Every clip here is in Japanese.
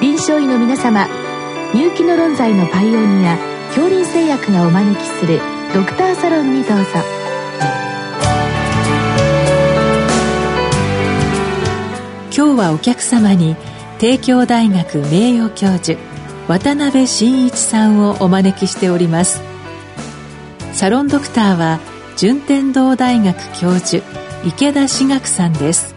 臨床医の皆様入気の論剤のパイオニア恐林製薬がお招きするドクターサロンにどうぞ。今日はお客様に帝京大学名誉教授渡辺真一さんをお招きしております。サロンドクターは順天堂大学教授池田志学さんです。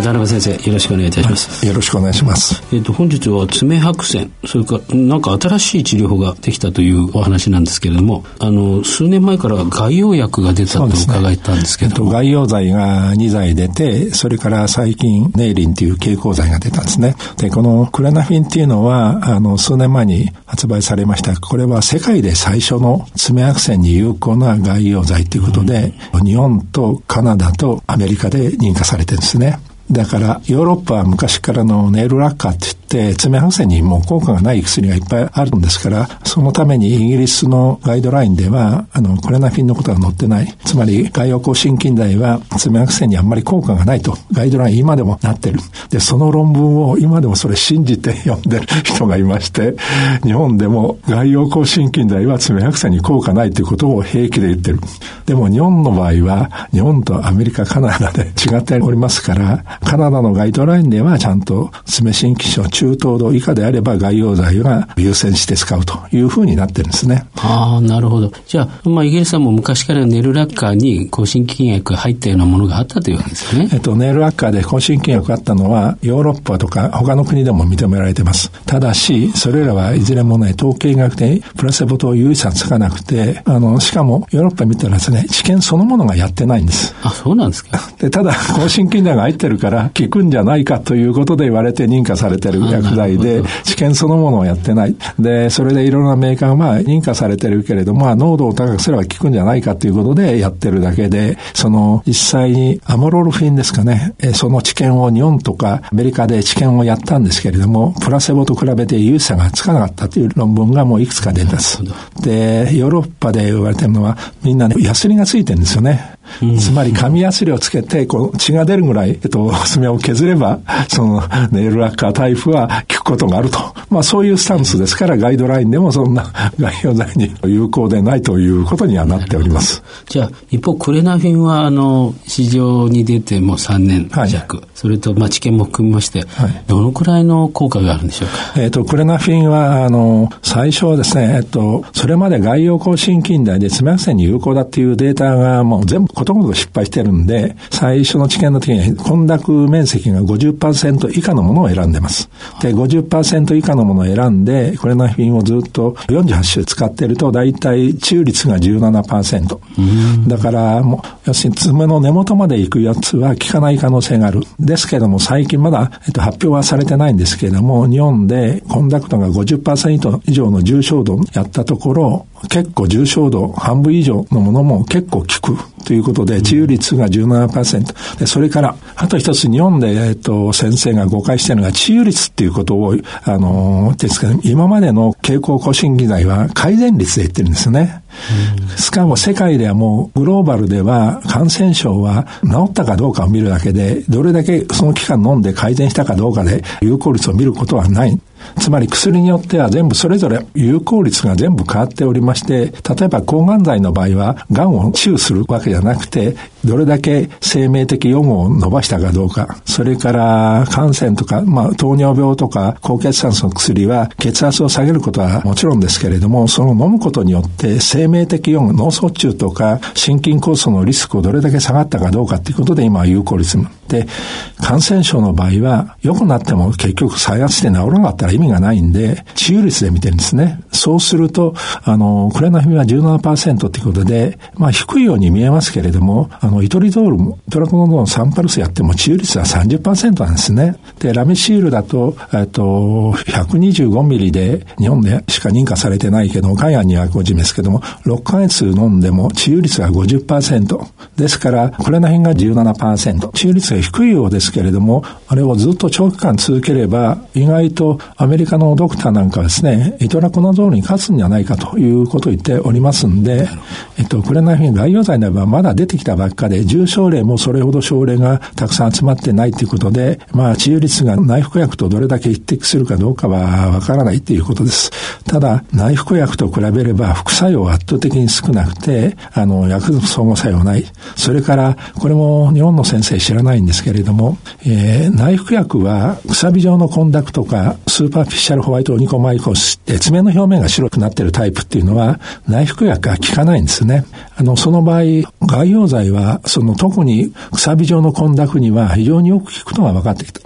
渡辺先生よろしくお願いいたします、はい、よろしくお願いします。えっ、と本日は爪白癬それからなんか新しい治療法ができたというお話なんですけれどもあの数年前から外用薬が出たと伺ったんですけども、ね、外用剤が2剤出てそれから最近ネイリンという経口剤が出たんですね。でこのクレナフィンっていうのはあの数年前に発売されました。これは世界で最初の爪白癬に有効な外用剤ということで、うん、日本とカナダとアメリカで認可されてるんですねだからヨーロッパは昔からのネイルラッカーってって爪白癬にも効果がない薬がいっぱいあるんですからそのためにイギリスのガイドラインではあのコレナフィンのことが載ってない。つまり外用抗心筋剤は爪白癬にあんまり効果がないと。ガイドライン今でもなってる。でその論文を今でもそれ信じて読んでる人がいまして日本でも外用抗心筋剤は爪白癬に効果ないということを平気で言ってる。でも日本の場合は日本とアメリカカナダで違っておりますからカナダのガイドラインではちゃんと爪心筋症中等度以下であれば外用剤が優先して使うというふうになってるんですね。ああ、なるほど。じゃあ、まあ、イギリスはもう昔からネルラッカーに抗心筋薬が入ったようなものがあったというわけですね。えっと、ネルラッカーで抗心筋薬があったのは、ヨーロッパとか他の国でも認められてます。ただし、それらはいずれもね、統計学でプラセボと有意差つかなくて、あの、しかもヨーロッパ見たらですね、治験そのものがやってないんです。あ、そうなんですか。で、ただ、抗心筋剤が入ってるから効くんじゃないかということで言われて認可されてる薬剤で、治験そのものをやってない。で、それでいろんなメーカーがまあ認可されてるけれども、まあ濃度を高くすれば効くんじゃないかということでやってるだけで、その実際にアモロルフィンですかね、その治験を日本とかアメリカで治験をやったんですけれども、プラセボと比べて有差がつかなかったという論文がもういくつか出たんです。で、ヨーロッパで言われてるのは、みんなね、ヤスリがついてるんですよね。つまり紙やすりをつけて、こう血が出るぐらい、えっと、爪を削れば、そのネイルラッカータイプは効くことがあると。まあそういうスタンスですから、ガイドラインでもそんな外用剤に有効でないということにはなっております。じゃあ、一方、クレナフィンは、あの、市場に出てもう3年弱、はい、それと、まあ治験も含みまして、はい、どのくらいの効果があるんでしょうか？えっ、と、クレナフィンは、あの、最初はですね、えっと、それまで外用抗心筋剤で爪白癬に有効だっていうデータがもう全部ことごとく失敗してるんで、最初の治験の時に混濁面積が50%以下のものを選んでます。で、50%以下のものを選んで、これの品をずっと48種使ってると、大体治癒率が17%。だから、もう、要するに爪の根元まで行くやつは効かない可能性がある。ですけども、最近まだ、えっと、発表はされてないんですけれども、日本でコンダクトが50%以上の重症度やったところ、結構重症度半分以上のものも結構効くということで、治癒率が17%。で、それから、あと一つ日本で、えっと、先生が誤解しているのが、治癒率っていうことを、あの、ですかね、今までの経口抗心剤は改善率で言ってるんですよね。しかも世界ではもうグローバルでは感染症は治ったかどうかを見るだけで、どれだけその期間飲んで改善したかどうかで有効率を見ることはない。つまり薬によっては全部それぞれ有効率が全部変わっておりまして、例えば抗がん剤の場合は、がんを治癒するわけじゃなくて、どれだけ生命的予後を伸ばしたかどうか、それから感染とか、まあ、糖尿病とか高血酸素の薬は血圧を下げることはもちろんですけれども、その飲むことによって生命的予後、脳卒中とか心筋梗塞のリスクをどれだけ下がったかどうかということで今は有効率で、感染症の場合は良くなっても結局再発して治らなかったら意味がないんで、治癒率で見てるんですね。そうすると、あの、クレナフィンは17%っていうことで、まあ低いように見えますけれども、あ、イトリゾールも、トラコノゾール3パルスやっても治癒率は30%なんですね。で、ラメシールだと、えっと、125ミリで日本でしか認可されてないけど、海外には50ですけども、6ヶ月飲んでも治癒率が50%。ですから、これら辺が17%。治癒率が低いようですけれども、あれをずっと長期間続ければ、意外とアメリカのドクターなんかはですね、イトラコナゾールに勝つんじゃないかということを言っておりますんで、えっと、これら辺概要剤ならばまだ出てきたばっかりで、重症例もそれほど症例がたくさん集まってないということで、まあ、治癒率が内服薬とどれだけ一適するかどうかはわからないということです。ただ、内服薬と比べれば副作用は圧倒的に少なくて、あの、薬物相互作用ない。それから、これも日本の先生知らないんですけれども、えー、内服薬は、くさび状の混濁とか、 superficial white onychomycosis って爪の表面が白くなっているタイプっていうのは、内服薬が効かないんですね。あの、その場合、外用剤は、その特にくさび状の混濁には非常によく効くのが分かってきた。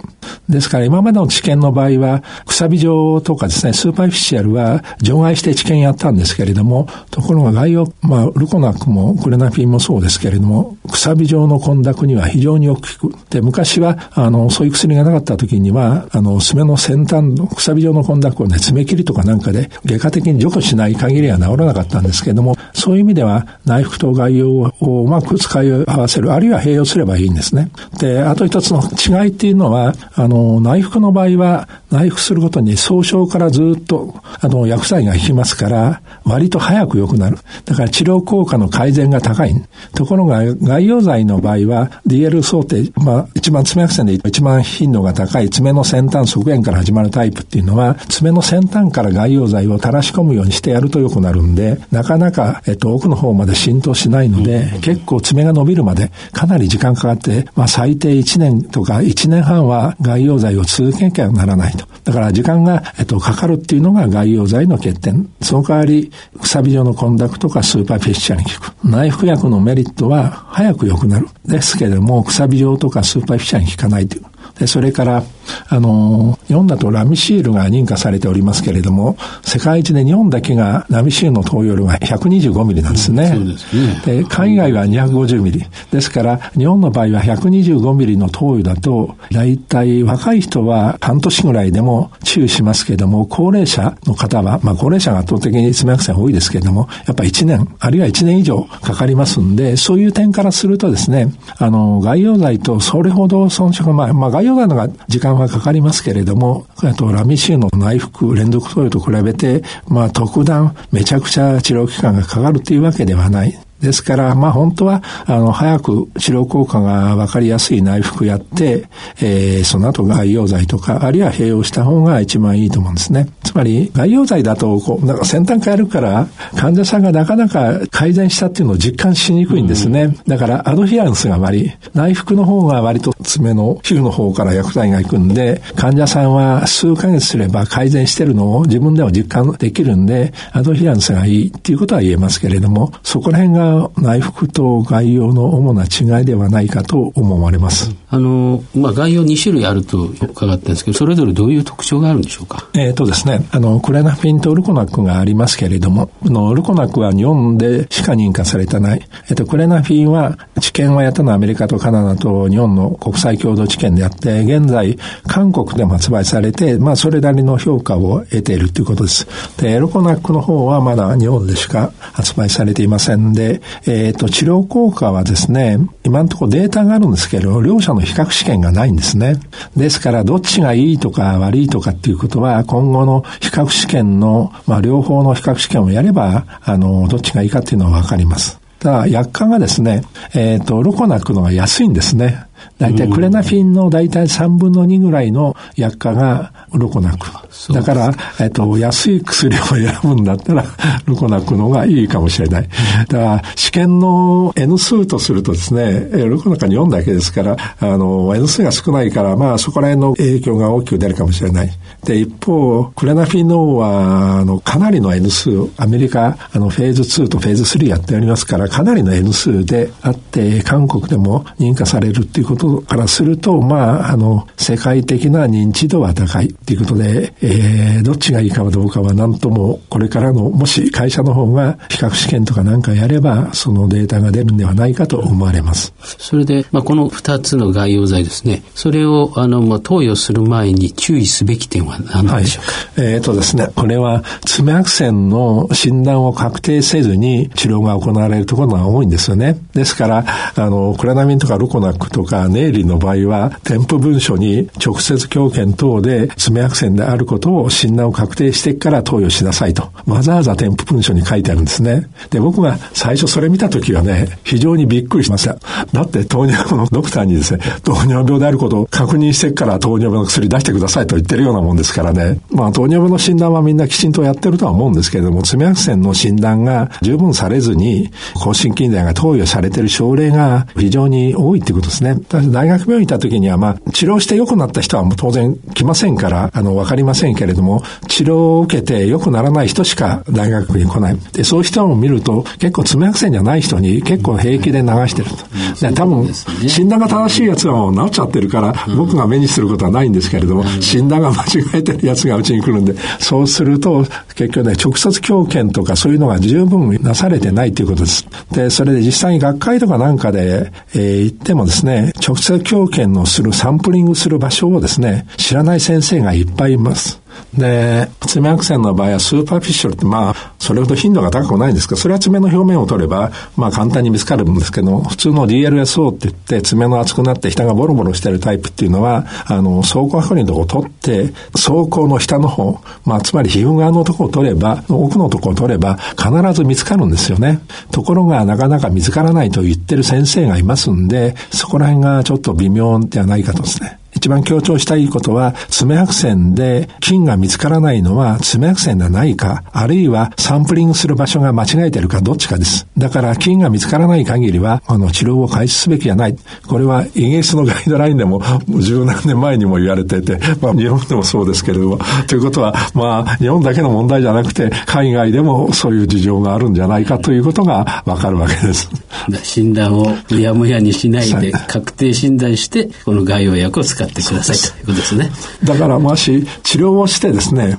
ですから今までの治験の場合は、くさび状とかですね、 superficial は除外して治験やったんですけれども、ところが外用、まあ、ルコナックもクレナフィンもそうですけれども、くさび状の混濁には非常によく効く。で、昔は、あの、そういう薬がなかった時には、あの、爪の先端のくさび状の混濁をね、爪切りとかなんかで外科的に除去しない限りは治らなかったんですけれども、そういう意味では内服と外用をうまく使い合わせる、あるいは併用すればいいんですね。で、あと一つの違いっていうのは、あの、内服の場合は、内服することに総称からずっと、あの、薬剤が効きますから、割と早く良くなる。だから治療効果の改善が高い。ところが、外用剤の場合は、DL 想定、まあ、一番爪薬線で一番頻度が高い爪の先端側縁から始まるタイプっていうのは、爪の先端から外用剤を垂らし込むようにしてやると良くなるんで、なかなか、えっと、奥の方まで浸透しないので、結構爪が伸びるまでかなり時間かかって、まあ、最低1年とか1年半は外用剤を続けなきゃならないと。だから時間が、えっと、かかるっていうのが外用剤の欠点。その代わり、くさび状の混濁とか superficial に効く。内服薬のメリットは早く良くなる。ですけれども、くさび状とか superficial に効かないという。で、それから、あの、日本だとラミシールが認可されておりますけれども、世界一で日本だけがラミシールの投与量が125ミリなんですね。そうですね。で、海外は250ミリ。ですから、日本の場合は125ミリの投与だと、大体若い人は半年ぐらいでも注意しますけれども、高齢者の方は、まあ高齢者が圧倒的に爪白癬多いですけれども、やっぱ1年、あるいは1年以上かかりますんで、そういう点からするとですね、あの、外用剤とそれほど遜色が、まあ、まあ、外ヨガのが時間はかかりますけれども、とラミシューの内服連続投与と比べて、まあ特段めちゃくちゃ治療期間がかかるというわけではない。ですから、まあ本当は、あの、早く治療効果がわかりやすい内服やって、えー、その後外用剤とか、あるいは併用した方が一番いいと思うんですね。つまり、外用剤だと、こう、なんか先端変えるから、患者さんがなかなか改善したっていうのを実感しにくいんですね。だから、アドヒアンスが割り、内服の方が割と爪の皮膚の方から薬剤が行くんで、患者さんは数ヶ月すれば改善してるのを自分でも実感できるんで、アドヒアンスがいいっていうことは言えますけれども、そこら辺が内服と外用の主な違いではないかと思われます。あの、まあ、外用2種類あると伺ったんですけど、それぞれどういう特徴があるんでしょうか？えっ、とですね、あの、クレナフィンとルコナックがありますけれども、のルコナックは日本でしか認可されてない。えっ、と、クレナフィンは治験をやったのはアメリカとカナダと日本の国際共同治験であって、現在、韓国でも発売されて、まあ、それなりの評価を得ているということです。で、ルコナックの方はまだ日本でしか発売されていませんで、えっ、ー、と、治療効果はですね、今のところデータがあるんですけど、両者の比較試験がないんですね。ですから、どっちがいいとか悪いとかっていうことは、今後の比較試験の、まあ、両方の比較試験をやれば、あの、どっちがいいかっていうのはわかります。ただ、薬価がですね、えっ、ー、と、ロコナックのが安いんですね。大体クレナフィンの大体3分の2ぐらいの薬価がロコナク。だから、えっと、安い薬を選ぶんだったら、ロコナクの方がいいかもしれない。だから、試験の N 数とするとですね、ロコナクに4だけですから、あの、N 数が少ないから、まあ、そこら辺の影響が大きく出るかもしれない。で、一方、クレナフィンの方は、あの、かなりの N 数、アメリカ、あの、フェーズ2とフェーズ3やっておりますから、かなりの N 数であって、韓国でも認可されるっていうことことからすると、まあ、あの、世界的な認知度は高いっていうことで、えー、どっちがいいかどうかは何とも、これからの、もし会社の方が比較試験とかなんかやれば、そのデータが出るんではないかと思われます。それで、まあ、この2つの外用剤ですね、それを、あの、まあ、投与する前に注意すべき点は何でしょうか、はい、えっ、ー、とですね、これは、爪白線の診断を確定せずに治療が行われるところが多いんですよね。ですから、あの、クラナミンとかルコナックとかネイリの場合は、添付文書に直接強検等で爪白線であることを診断を確定してから投与しなさいと、わざわざ添付文書に書いてあるんですね。で、僕が最初それ見た時はね、非常にびっくりしました。だって糖尿病のドクターにですね、糖尿病であることを確認してから糖尿病の薬出してくださいと言ってるようなもんですからね。まあ糖尿病の診断はみんなきちんとやってるとは思うんですけれども、爪白線の診断が十分されずに、抗心筋剤が投与されてる症例が非常に多いってことですね。大学病院行った時には、まあ、治療して良くなった人はもう当然来ませんから、あの、わかりませんけれども、治療を受けて良くならない人しか大学に来ない。で、そういう人を見ると、結構爪白線じゃない人に結構平気で流してると。で多分、診断が正しいやつはもう治っちゃってるから、僕が目にすることはないんですけれども、診断が間違えてるやつがうちに来るんで、そうすると、結局ね、直接強検とかそういうのが十分なされてないということです。で、それで実際に学会とかなんかで、えー、行ってもですね、直接教研のするサンプリングする場所をですね、知らない先生がいっぱいいます。で、爪白線の場合はスーパーフィッシュルって、まあ、それほど頻度が高くないんですけど、それは爪の表面を取れば、まあ簡単に見つかるんですけど、普通の DLSO って言って、爪の厚くなって下がボロボロしてるタイプっていうのは、あの、走行剥離のとこを取って、走行の下の方、まあつまり皮膚側のとこを取れば、奥のとこを取れば、必ず見つかるんですよね。ところが、なかなか見つからないと言ってる先生がいますんで、そこら辺がちょっと微妙ではないかとですね。一番強調したいことは、爪白線で菌が見つからないのは爪白線ではないか、あるいはサンプリングする場所が間違えてるかどっちかです。だから菌が見つからない限りは、あの、治療を開始すべきじゃない。これはイギリスのガイドラインでも十何年前にも言われてて、まあ日本でもそうですけれども、ということは、まあ日本だけの問題じゃなくて、海外でもそういう事情があるんじゃないかということがわかるわけです。診断をむやむやにしないで、確定診断して、この外用薬を使ってくださいということですね。だからもし治療をしてですね、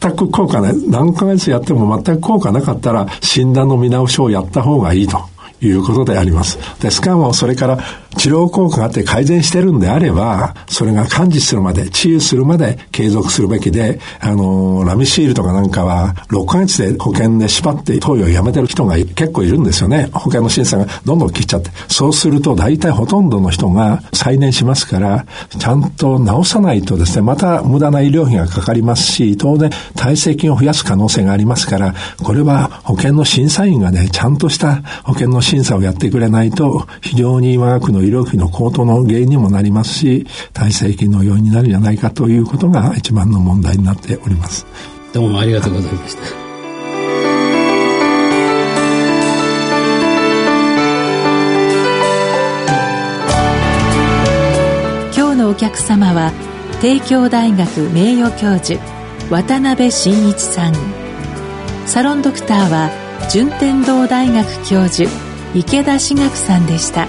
全く効果ない、何ヶ月やっても全く効果なかったら診断の見直しをやった方がいいということであります。で、しかもそれから治療効果があって改善してるんであれば、それが完治するまで、治癒するまで継続するべきで、あの、ラミシールとかなんかは、6ヶ月で保険で縛って投与をやめてる人が結構いるんですよね。保険の審査がどんどん切っちゃって。そうすると、大体ほとんどの人が再燃しますから、ちゃんと治さないとですね、また無駄な医療費がかかりますし、当然、耐性菌を増やす可能性がありますから、これは保険の審査員がね、ちゃんとした保険の審査をやってくれないと、非常に我が国の医療費の高騰の原因にもなりますし、耐性菌の要因になるんじゃないかということが一番の問題になっております。どうもありがとうございました。今日のお客様は帝京大学名誉教授渡辺真一さんサロンドクターは順天堂大学教授池田志学さんでした。